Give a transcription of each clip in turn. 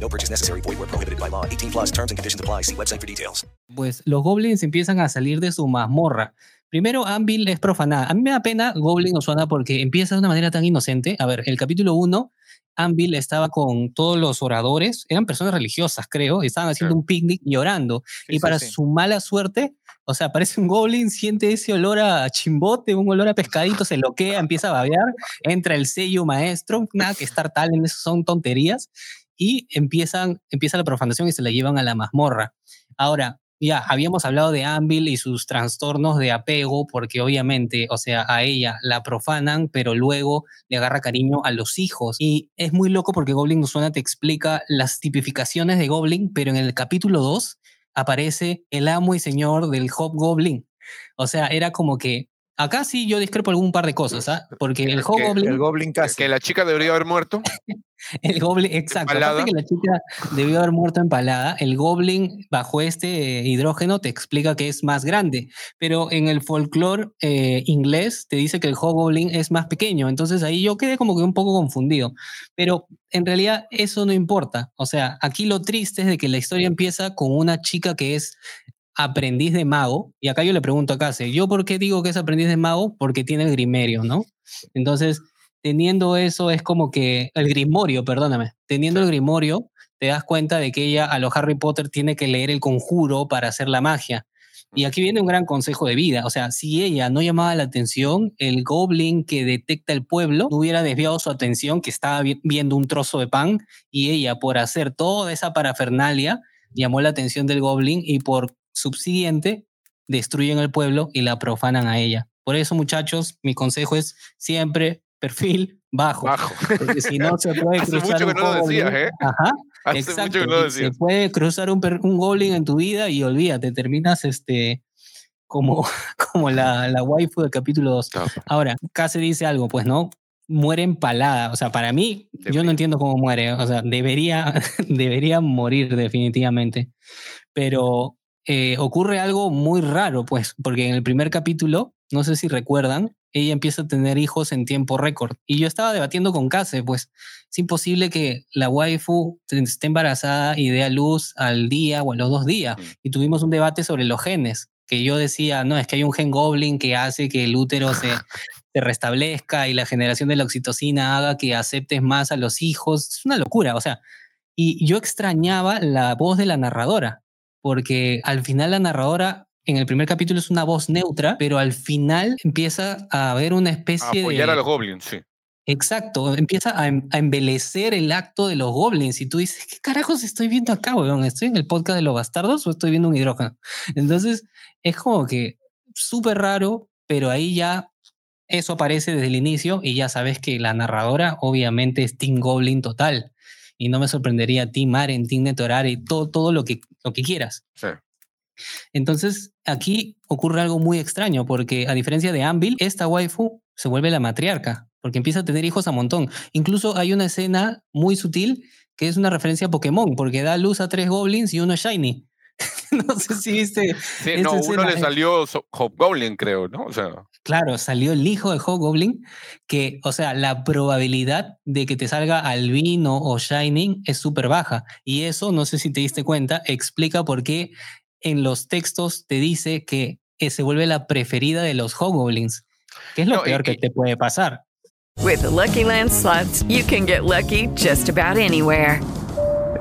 No purchase necessary. Void where prohibited by law. 18 plus terms and conditions apply. See website for details. Pues los goblins empiezan a salir de su mazmorra. Primero, Anvil es profanada. A mí me da pena Goblin Oswana porque empieza de una manera tan inocente. A ver, el capítulo 1, Anvil estaba con todos los oradores, eran personas religiosas, creo, estaban haciendo un picnic y orando. Sí, y para sí. su mala suerte, o sea, aparece un goblin, siente ese olor a chimbote, un olor a pescadito, se loquea, empieza a babear, entra el sello maestro, nada que estar tal en eso, son tonterías, y empiezan, empieza la profanación y se la llevan a la mazmorra. Ahora, ya habíamos hablado de Anvil y sus trastornos de apego, porque obviamente, o sea, a ella la profanan, pero luego le agarra cariño a los hijos. Y es muy loco porque Goblin Usuna te explica las tipificaciones de Goblin, pero en el capítulo 2 aparece el amo y señor del Hobgoblin. O sea, era como que. Acá sí yo discrepo algún par de cosas, ¿ah? Porque el Hobgoblin. El Goblin casi. Que la chica debería haber muerto. El Goblin, exacto. Empalada. Aparte que la chica debió haber muerto empalada, el Goblin bajo este eh, hidrógeno te explica que es más grande, pero en el folclore eh, inglés te dice que el Hobgoblin es más pequeño, entonces ahí yo quedé como que un poco confundido, pero en realidad eso no importa, o sea, aquí lo triste es de que la historia empieza con una chica que es aprendiz de mago, y acá yo le pregunto a Case, ¿yo por qué digo que es aprendiz de mago? Porque tiene el grimerio, ¿no? Entonces, teniendo eso es como que el grimorio, perdóname, teniendo el grimorio, te das cuenta de que ella a lo Harry Potter tiene que leer el conjuro para hacer la magia. Y aquí viene un gran consejo de vida. O sea, si ella no llamaba la atención, el goblin que detecta el pueblo no hubiera desviado su atención, que estaba vi- viendo un trozo de pan, y ella, por hacer toda esa parafernalia, llamó la atención del goblin y por subsiguiente destruyen el pueblo y la profanan a ella. Por eso, muchachos, mi consejo es siempre perfil bajo. Bajo. Porque si no se puede Hace cruzar mucho que un no lo decías, ¿eh? Ajá. Hace Exacto. mucho que no lo Se puede cruzar un, un goblin en tu vida y olvídate, terminas este como, como la, la waifu del capítulo 2. Ahora, Case dice algo, pues no, muere empalada. O sea, para mí, yo no entiendo cómo muere. O sea, debería, debería morir definitivamente. Pero eh, ocurre algo muy raro, pues, porque en el primer capítulo, no sé si recuerdan, ella empieza a tener hijos en tiempo récord. Y yo estaba debatiendo con Case, pues es imposible que la waifu esté embarazada y dé a luz al día o a los dos días. Y tuvimos un debate sobre los genes, que yo decía, no, es que hay un gen goblin que hace que el útero se, se restablezca y la generación de la oxitocina haga que aceptes más a los hijos. Es una locura, o sea, y yo extrañaba la voz de la narradora, porque al final la narradora en el primer capítulo es una voz neutra, pero al final empieza a haber una especie Apoyar de... a los goblins, sí. Exacto, empieza a, em- a embelecer el acto de los goblins y tú dices, ¿qué carajos estoy viendo acá, weón? ¿Estoy en el podcast de los bastardos o estoy viendo un hidrógeno? Entonces, es como que súper raro, pero ahí ya eso aparece desde el inicio y ya sabes que la narradora obviamente es Team Goblin total. Y no me sorprendería Team Maren, Team Netorare, todo, todo lo, que, lo que quieras. Sí. Entonces, aquí ocurre algo muy extraño, porque a diferencia de Anvil, esta waifu se vuelve la matriarca, porque empieza a tener hijos a montón. Incluso hay una escena muy sutil que es una referencia a Pokémon, porque da luz a tres goblins y uno shiny. no sé si viste. Sí, no, uno escena. le salió Hobgoblin, creo, ¿no? O sea, Claro, salió el hijo de Hobgoblin, que, o sea, la probabilidad de que te salga albino o shining es súper baja. Y eso, no sé si te diste cuenta, explica por qué en los textos te dice que eh, se vuelve la preferida de los Hobgoblins, que es lo No, y- peor que te puede pasar. With the Lucky Land slots, you can get lucky just about anywhere.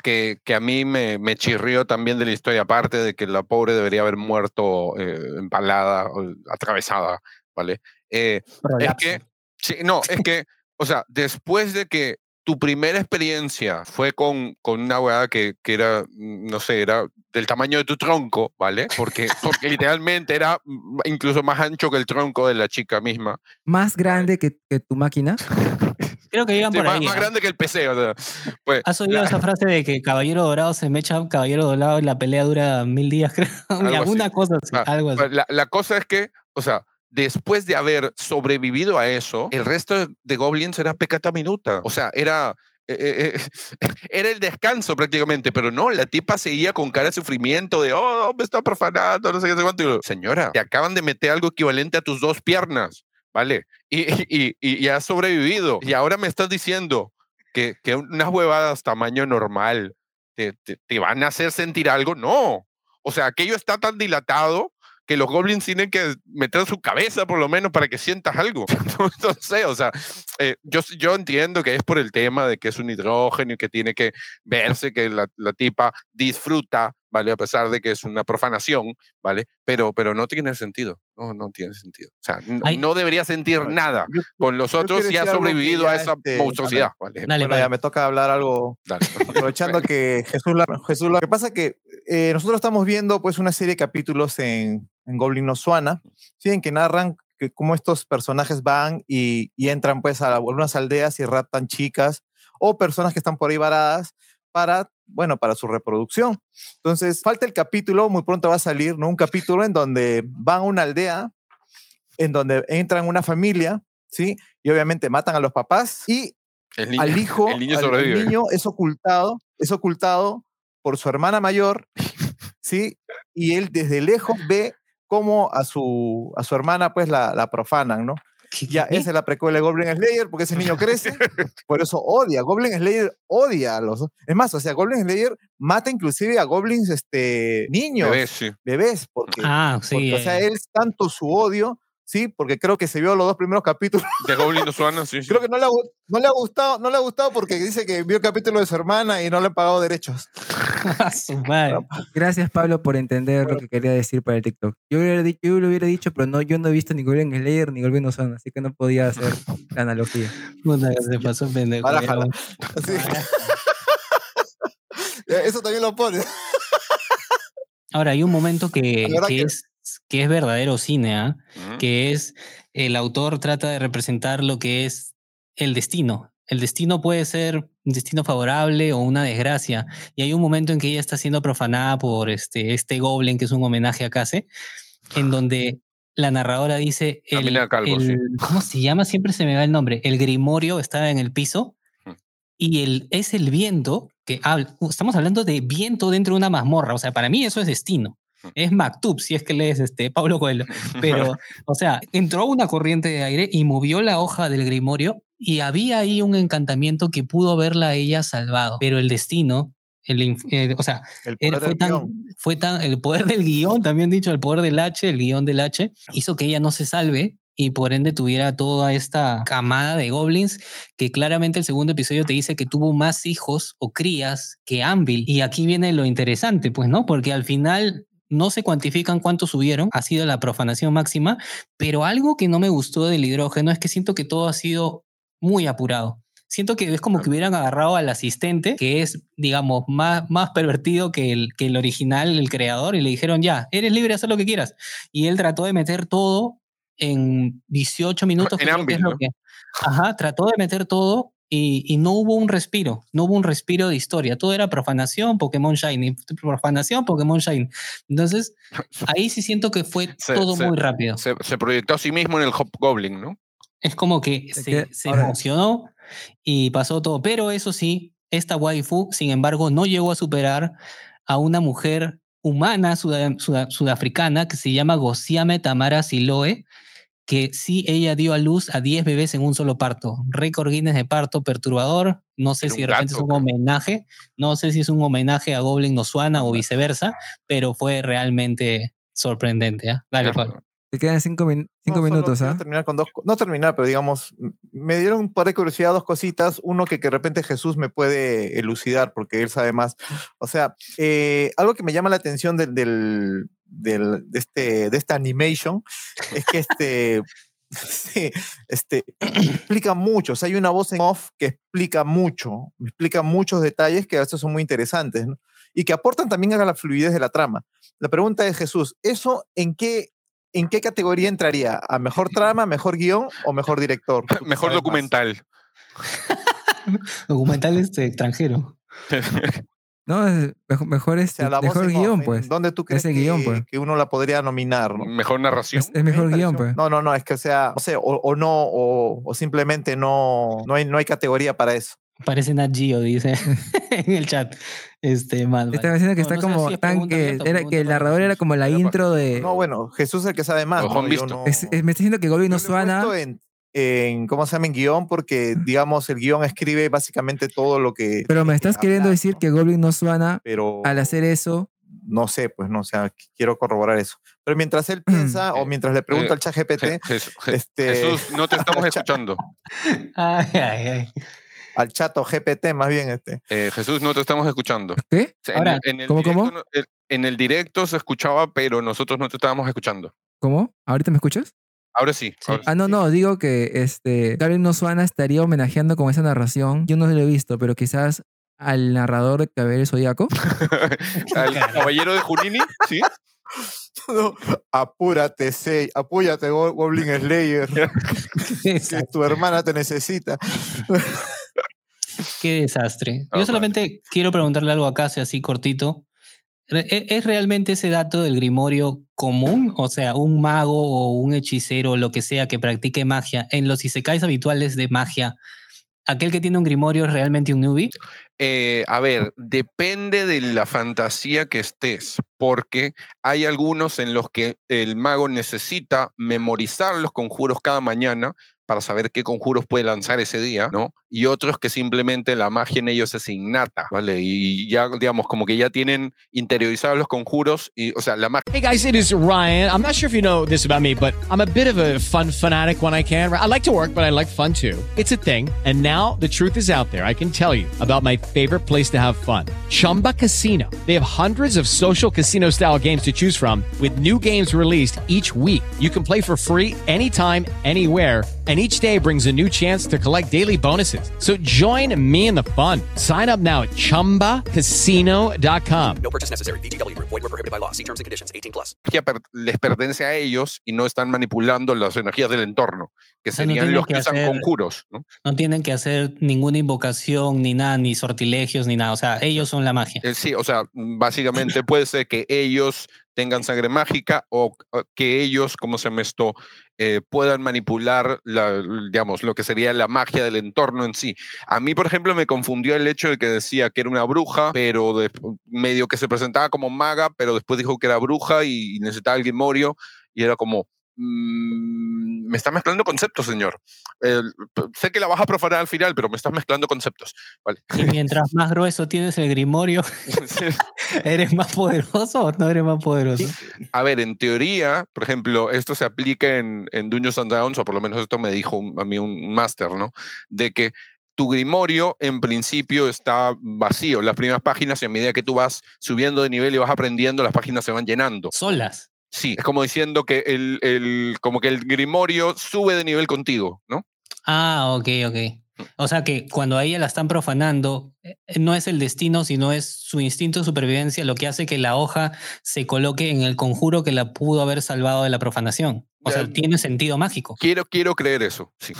que, que a mí me, me chirrió también de la historia, aparte de que la pobre debería haber muerto eh, empalada, o atravesada, ¿vale? Eh, es que, sí, no, es que, o sea, después de que tu primera experiencia fue con, con una weá que, que era, mm, no sé, era del tamaño de tu tronco, ¿vale? Porque, porque literalmente era mm, incluso más ancho que el tronco de la chica misma. Más grande que, que tu máquina. Creo que iban Sí, por más, ahí. más ¿ah? grande que el PC, o sea, pues, ¿Has oído la- esa frase de que caballero dorado se me echa caballero dorado y la pelea dura mil días, creo? Algo así. Alguna cosa así, Ah, algo así. pues, La, la cosa es que, o sea, después de haber sobrevivido a eso, el resto de- Goblins era pecata minuta. O sea, era. eh, eh, eh, era el descanso prácticamente, pero no, la tipa seguía con cara de sufrimiento de, oh, me está profanando, no sé qué, no sé cuánto. Señora, te acaban de meter algo equivalente a tus dos piernas, ¿vale? Y, y, y, y has sobrevivido. Y ahora me estás diciendo que, que unas huevadas tamaño normal te, te, te van a hacer sentir algo. No. O sea, aquello está tan dilatado que los goblins tienen que meter su cabeza por lo menos para que sientas algo. no sé, o sea, eh, yo, yo entiendo que es por el tema de que es un hidrógeno y que tiene que verse que la, la tipa disfruta, ¿vale? A pesar de que es una profanación, ¿vale? Pero, pero no tiene sentido, no, no tiene sentido. O sea, no, no debería sentir nada Yo- con los otros y ha sobrevivido a esa este, monstruosidad, ¿vale? Dale, bueno, ya me toca hablar algo Dale. aprovechando que Jesús la, Jesús la- Lo que pasa es que eh, nosotros estamos viendo pues una serie de capítulos en, en Goblin no Suana, ¿sí? en que narran que cómo estos personajes van y, y entran pues a algunas aldeas y raptan chicas o personas que están por ahí varadas para, bueno, para su reproducción. Entonces, falta el capítulo, muy pronto va a salir, ¿no? Un capítulo en donde van a una aldea, en donde entran una familia, ¿sí? Y obviamente matan a los papás y El niño, al hijo, el niño al- el sobrevive. niño es ocultado, es ocultado por su hermana mayor, ¿sí? Y él desde lejos ve cómo a su, a su hermana pues la, la profanan, ¿no? ¿Qué- Ya, qué? esa es la precuela de Goblin Slayer, porque ese niño crece, por eso odia, Goblin Slayer odia a los... Es más, o sea, Goblin Slayer mata inclusive a goblins este, niños, Bebés, sí. bebés, porque, Ah, sí. porque, o sea, eh, él es tanto su odio, ¿sí? Porque creo que se vio los dos primeros capítulos De Goblin no suena, sí, sí. Creo que no le, ha, gu- no le ha gustado, no le ha gustado porque dice que vio el capítulo de su hermana y no le han pagado derechos. a su madre. Gracias, Pablo, por entender lo que quería decir para el TikTok. Yo, hubiera yo lo hubiera dicho, pero no, yo no he visto ni Golden Slayer ni Golden Ozone, así que no podía hacer la analogía. Puta, que se pasó pendejo. Barájala. ya. Así. Ya, Eso también lo pone. Ahora, hay un momento que- es, que es verdadero cine, ¿ah? Que es el autor trata de representar lo que es el destino. El destino puede ser un destino favorable o una desgracia. Y hay un momento en que ella está siendo profanada por este, este goblin, que es un homenaje a Case, en donde la narradora dice, el, sí. ¿cómo se llama? Siempre se me va el nombre. El grimorio estaba en el piso y el, es el viento que habla. Estamos hablando de viento dentro de una mazmorra. O sea, para mí eso es destino. Es Maktub, si es que lees este Pablo Coelho. Pero, o sea, entró una corriente de aire y movió la hoja del grimorio y había ahí un encantamiento que pudo haberla a ella salvado. Pero el destino, el, eh, o sea, El él poder fue del tan, guion. fue tan, el poder del guion, también dicho, el poder del H, el guion del H, hizo que ella no se salve y por ende tuviera toda esta camada de goblins que claramente el segundo episodio te dice que tuvo más hijos o crías que Anvil. Y aquí viene lo interesante, pues, ¿no? Porque al final no se cuantifican cuántos subieron, ha sido la profanación máxima, pero algo que no me gustó del hidrógeno es que siento que todo ha sido muy apurado. Siento que es como que hubieran agarrado al asistente, que es, digamos, más, más pervertido que el, que el original, el creador, y le dijeron, ya, eres libre de hacer lo que quieras. Y él trató de meter todo en 18 minutos. En Ajá, trató de meter todo y, y no hubo un respiro, no hubo un respiro de historia. Todo era profanación, Pokémon Shiny, profanación, Pokémon Shiny. Entonces, ahí sí siento que fue Se- todo se- muy rápido. Se, se proyectó a sí mismo en el Hobgoblin, ¿no? Es como que Se se, emocionó y pasó todo. Pero eso sí, esta waifu, sin embargo, no llegó a superar a una mujer humana suda- suda- sudafricana que se llama Gosiame Tamara Siloe, que sí, ella dio a luz a 10 bebés en un solo parto. Récord Guinness de parto perturbador. No sé Era si de repente es un homenaje, no sé si es un homenaje a Goblin Nosuana o viceversa, pero fue realmente sorprendente. ¿ah? Dale, Claro. Pablo. Te quedan cinco, min- cinco No, solo minutos, ¿ah? terminar con dos, co- no terminar, pero digamos, me dieron un par de curiosidad, dos cositas. Uno que, que de repente Jesús me puede elucidar porque él sabe más. O sea, eh, algo que me llama la atención del, del, del- de, este, de esta animation es que este, sí, este, explica mucho. O sea, hay una voz en off que explica mucho, explica muchos detalles que a veces son muy interesantes ¿no? y que aportan también a la fluidez de la trama. La pregunta es, Jesús, ¿eso en qué ¿En qué categoría entraría? ¿A mejor trama, mejor guion o mejor director? Mejor documental. Documental este, extranjero. No, mejor, mejor, O este, sea, mejor en off, guion, ¿en pues. ¿Dónde tú crees Ese que, guion, pues. que uno la podría nominar? ¿no? Mejor narración. Es, es mejor Me guion, pues. No, no, no, es que o sea, o, sea, o, o no, o, o simplemente no, no, hay, no hay categoría para eso. Parece Nat Geo, dice en el chat. Este, mal. Estaba diciendo que No, está no como si es tan que abierta era que el narrador era como la intro de No, bueno, Jesús es el que sabe más. Ojo ¿no? han Yo visto. no- es- es- me está diciendo que Goblin yo no suena en, en, ¿cómo se llama? En guion, porque, digamos, el guion escribe básicamente todo lo que. pero me tiene estás que queriendo hablar, decir ¿no? que Goblin no suena Pero. al hacer eso no sé, pues no, o sea, qu- quiero corroborar eso. Pero mientras él piensa o mientras le pregunta eh, al chat GPT, Je- Jes- Je- este- Jesús, no te estamos Cha- escuchando. Ay, ay, ay. al chat o GPT más bien, este, Eh, Jesús, no te estamos escuchando. ¿qué? O sea, en, Ahora, el, en el ¿cómo, directo, cómo? en el directo se escuchaba, pero nosotros no te estábamos escuchando. ¿Cómo? ¿ahorita me escuchas? Ahora sí. Sí. ahora sí. Ah, no, no, digo que este no suena estaría homenajeando con esa narración. Yo no lo he visto, pero quizás al narrador de Caballero Zodíaco. Al caballero de Junini, ¿sí? no, apúrate, Sei, apúyate, Go- Goblin Slayer, que tu hermana te necesita. Qué desastre. Yo solamente quiero preguntarle algo acá, sea así cortito. ¿E- ¿Es realmente ese dato del grimorio común? O sea, un mago o un hechicero, lo que sea que practique magia, en los isekais habituales de magia, ¿aquel que tiene un grimorio es realmente un newbie? Eh, a ver, depende de la fantasía que estés, porque hay algunos en los que el mago necesita memorizar los conjuros cada mañana para saber qué conjuros puede lanzar ese día, ¿no? Y otros que simplemente la magia en ellos es innata, ¿vale? Y ya, digamos, como que ya tienen interiorizados los conjuros y, o sea, la magia Hey guys, it is Ryan. I'm not sure if you know this about me, but I'm a bit of a fun fanatic when I can. I like to work, but I like fun too. It's a thing. And now the truth is out there. I can tell you about my favorite place to have fun Chumba Casino. They have hundreds of social casino style games to choose from, with new games released each week. You can play for free anytime, anywhere. And each day brings a new chance to collect daily bonuses. So join me in the fun. Sign up now at chumbacasino.com. No purchase necessary. VGW Group. Void were prohibited by law. See terms and conditions. 18 plus. les pertenece a ellos y no están manipulando las energías del entorno, que sea, no serían los que que usan hacer- conjuros, ¿no? No tienen que hacer ninguna invocación, ni nada, ni sortilegios, ni nada. O sea, ellos son la magia. Eh, Sí, o sea, básicamente puede ser que ellos tengan sangre mágica o que ellos, como se me esto, eh, puedan manipular, la, digamos, lo que sería la magia del entorno en sí. A mí, por ejemplo, me confundió el hecho de que decía que era una bruja, pero de- medio que se presentaba como maga, pero después dijo que era bruja y, necesitaba el grimorio y era como... mm, me está mezclando conceptos, señor. Sé que la vas a profanar al final, pero me estás mezclando conceptos. Vale. Y mientras más grueso tienes el grimorio, ¿eres más poderoso o no eres más poderoso? A ver, en teoría, por ejemplo, esto se aplica en, en Dungeons and Dragons, o por lo menos esto me dijo un- a mí un máster, ¿no? De que tu grimorio en principio está vacío, las primeras páginas, y a medida que tú vas subiendo de nivel y vas aprendiendo, las páginas se van llenando. Solas. Sí, es como diciendo que el, el- como que el grimorio sube de nivel contigo, ¿no? Ah, ok, ok. O sea que cuando a ella la están profanando, eh, no es el destino, sino es su instinto de supervivencia lo que hace que la hoja se coloque en el conjuro que la pudo haber salvado de la profanación. O sea, tiene sentido mágico. Quiero, quiero creer eso, sí.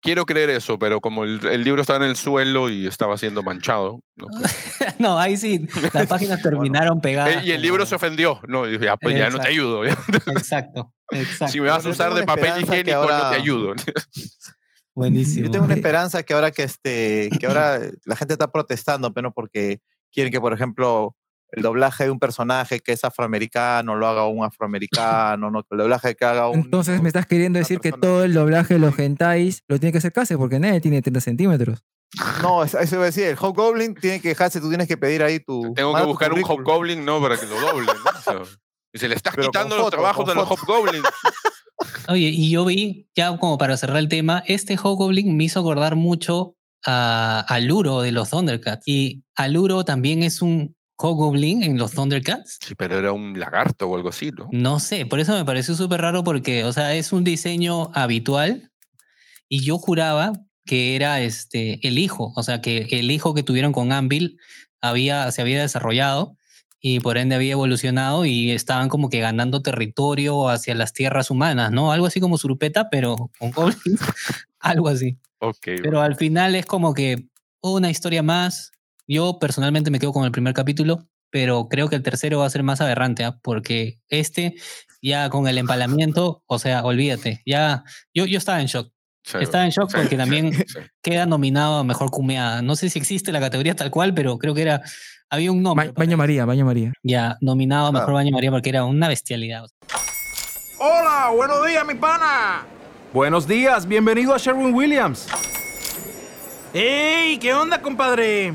Quiero creer eso, pero como el, el libro estaba en el suelo y estaba siendo manchado, ¿no? no, ahí sí, las páginas terminaron pegadas. Eh, y el libro se ofendió, ¿no? Ya, pues ya no te ayudo. Exacto, exacto. Si me vas a usar de papel higiénico, no te ayudo. Buenísimo. Yo tengo una esperanza que ahora que este, que ahora la gente está protestando, pero porque quieren que, por ejemplo, el doblaje de un personaje que es afroamericano lo haga un afroamericano, no, el doblaje que haga un... Entonces me estás queriendo decir que todo el doblaje de los hentais lo tiene que hacer Case porque nadie tiene 30 centímetros. No, eso iba a decir, el Hobgoblin tiene que dejarse, tú tienes que pedir ahí tu... Tengo que buscar un. Hobgoblin, ¿no? Para que lo doble. y se le estás Pero quitando los foto, trabajos de los. Hobgoblins. Oye, y yo vi, ya como para cerrar el tema, este Hobgoblin me hizo acordar mucho a Aluro de los Thundercats. Y Aluro también es un Hobgoblin en los Thundercats. Sí, pero era un lagarto o algo así, ¿no? No sé, por eso me pareció súper raro porque, o sea, es un diseño habitual y yo juraba que era este el hijo, o sea, que el hijo que tuvieron con Anvil había, se había desarrollado y por ende había evolucionado y estaban como que ganando territorio hacia las tierras humanas, ¿no? Algo así como Surupeta, pero con goblins, algo así. Ok. Pero al final es como que una historia más. Yo personalmente me quedo con el primer capítulo, pero creo que el tercero va a ser más aberrante, ¿ah? porque este ya con el empalamiento, o sea, olvídate, ya yo, yo estaba en shock. Sí, Estaba en shock sí, porque también sí. queda nominado a mejor cumeada. No sé si existe la categoría tal cual, pero creo que era había un nombre. Ba- Baño María, Baño María. Ya nominado a mejor baño María porque era una bestialidad. Hola, buenos días, mi pana. Buenos días, bienvenido a Sherwin Williams. ¡Ey! ¿Qué onda, compadre?